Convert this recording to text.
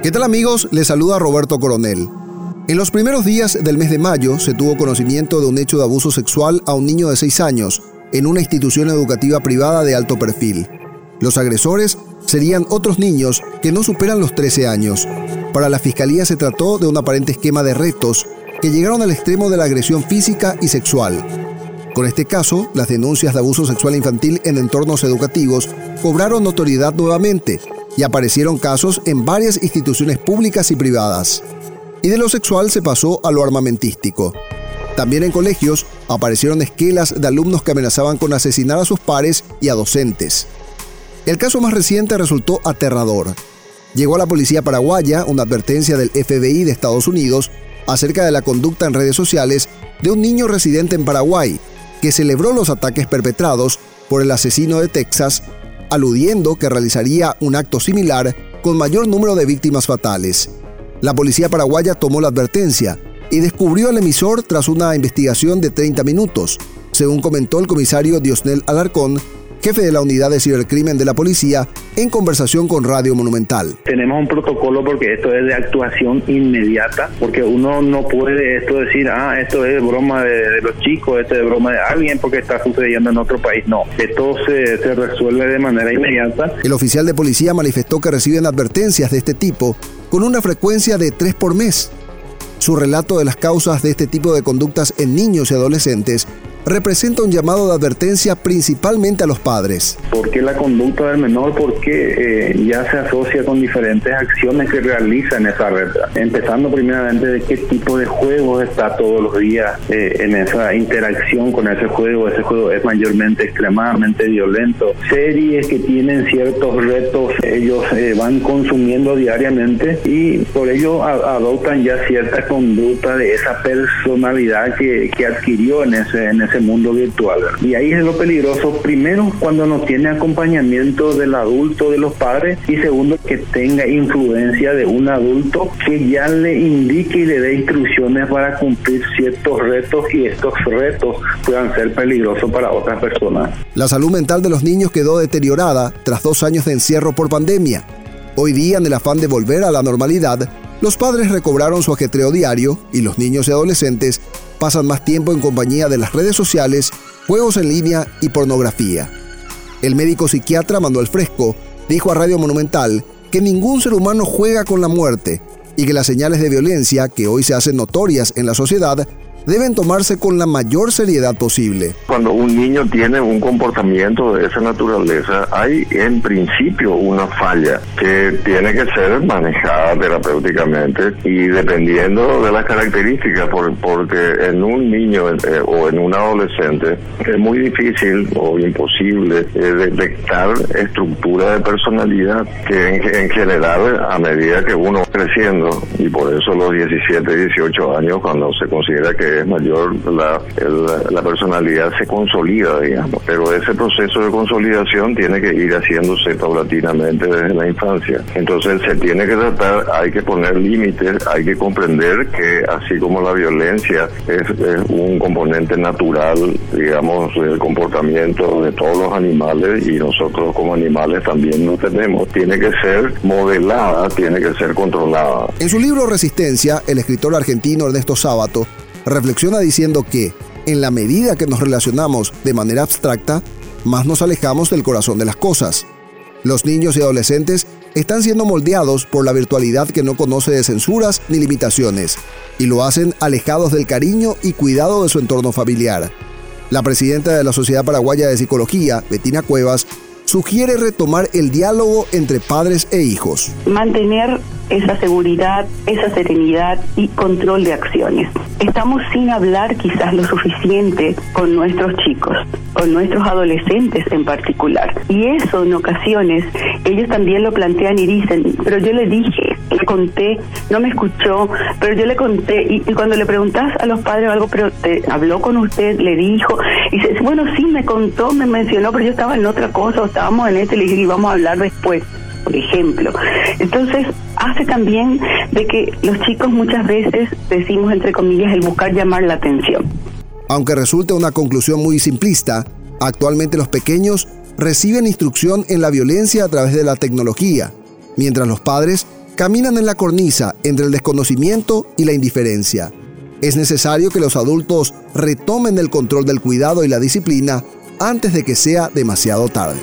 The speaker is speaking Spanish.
¿Qué tal amigos? Les saluda Roberto Coronel. En los primeros días del mes de mayo se tuvo conocimiento de un hecho de abuso sexual a un niño de 6 años en una institución educativa privada de alto perfil. Los agresores serían otros niños que no superan los 13 años. Para la fiscalía se trató de un aparente esquema de retos que llegaron al extremo de la agresión física y sexual. Con este caso, las denuncias de abuso sexual infantil en entornos educativos cobraron notoriedad nuevamente y aparecieron casos en varias instituciones públicas y privadas. Y de lo sexual se pasó a lo armamentístico. También en colegios aparecieron esquelas de alumnos que amenazaban con asesinar a sus pares y a docentes. El caso más reciente resultó aterrador. Llegó a la policía paraguaya una advertencia del FBI de Estados Unidos acerca de la conducta en redes sociales de un niño residente en Paraguay que celebró los ataques perpetrados por el asesino de Texas aludiendo que realizaría un acto similar con mayor número de víctimas fatales. La policía paraguaya tomó la advertencia y descubrió al emisor tras una investigación de 30 minutos, según comentó el comisario Diosnel Alarcón, jefe de la unidad de cibercrimen de la policía, en conversación con Radio Monumental. Tenemos un protocolo porque esto es de actuación inmediata, porque uno no puede esto decir, ah, esto es broma de, los chicos, esto es broma de alguien porque está sucediendo en otro país. No, esto se, se resuelve de manera inmediata. El oficial de policía manifestó que reciben advertencias de este tipo con una frecuencia de tres por mes. Su relato de las causas de este tipo de conductas en niños y adolescentes representa un llamado de advertencia principalmente a los padres. Porque la conducta del menor? Porque eh, ya se asocia con diferentes acciones que realiza en esa red. Empezando primeramente de qué tipo de juegos está todos los días eh, en esa interacción con ese juego. Ese juego es mayormente extremadamente violento. Series que tienen ciertos retos, ellos eh, van consumiendo diariamente y por ello adoptan ya cierta conducta de esa personalidad que, que adquirió en ese, en ese mundo virtual. Y ahí es lo peligroso, primero cuando no tiene acompañamiento del adulto, de los padres, y segundo que tenga influencia de un adulto que ya le indique y le dé instrucciones para cumplir ciertos retos y estos retos puedan ser peligrosos para otras personas. La salud mental de los niños quedó deteriorada tras dos años de encierro por pandemia. Hoy día, en el afán de volver a la normalidad, los padres recobraron su ajetreo diario y los niños y adolescentes pasan más tiempo en compañía de las redes sociales, juegos en línea y pornografía. El médico psiquiatra Manuel Fresco dijo a Radio Monumental que ningún ser humano juega con la muerte y que las señales de violencia que hoy se hacen notorias en la sociedad deben tomarse con la mayor seriedad posible. Cuando un niño tiene un comportamiento de esa naturaleza, hay en principio una falla que tiene que ser manejada terapéuticamente y dependiendo de las características, porque en un niño eh, o en un adolescente es muy difícil o imposible eh, detectar estructura de personalidad que en, en general a medida que uno va creciendo y por eso los 17, 18 años cuando se considera que es mayor, la, personalidad se consolida, digamos. Pero ese proceso de consolidación tiene que ir haciéndose paulatinamente desde la infancia. Entonces se tiene que tratar, hay que poner límites, hay que comprender que así como la violencia es, un componente natural, digamos, del comportamiento de todos los animales y nosotros como animales también lo tenemos, tiene que ser modelada, tiene que ser controlada. En su libro Resistencia, el escritor argentino Ernesto Sábato reflexiona diciendo que, en la medida que nos relacionamos de manera abstracta, más nos alejamos del corazón de las cosas. Los niños y adolescentes están siendo moldeados por la virtualidad que no conoce de censuras ni limitaciones, y lo hacen alejados del cariño y cuidado de su entorno familiar. La presidenta de la Sociedad Paraguaya de Psicología, Betina Cuevas, sugiere retomar el diálogo entre padres e hijos. Mantener esa seguridad, esa serenidad y control de acciones. Estamos sin hablar quizás lo suficiente con nuestros chicos, con nuestros adolescentes en particular. Y eso en ocasiones ellos también lo plantean y dicen, pero yo le dije, le conté, no me escuchó, pero yo le conté. Y, cuando le preguntas a los padres algo, pero te habló con usted, le dijo, y dice, bueno, sí, me contó, me mencionó, pero yo estaba en otra cosa, o estábamos en este, le dije, y vamos a hablar después por ejemplo. Entonces, hace también de que los chicos muchas veces decimos, entre comillas, el buscar llamar la atención. Aunque resulte una conclusión muy simplista, actualmente los pequeños reciben instrucción en la violencia a través de la tecnología, mientras los padres caminan en la cornisa entre el desconocimiento y la indiferencia. Es necesario que los adultos retomen el control del cuidado y la disciplina antes de que sea demasiado tarde.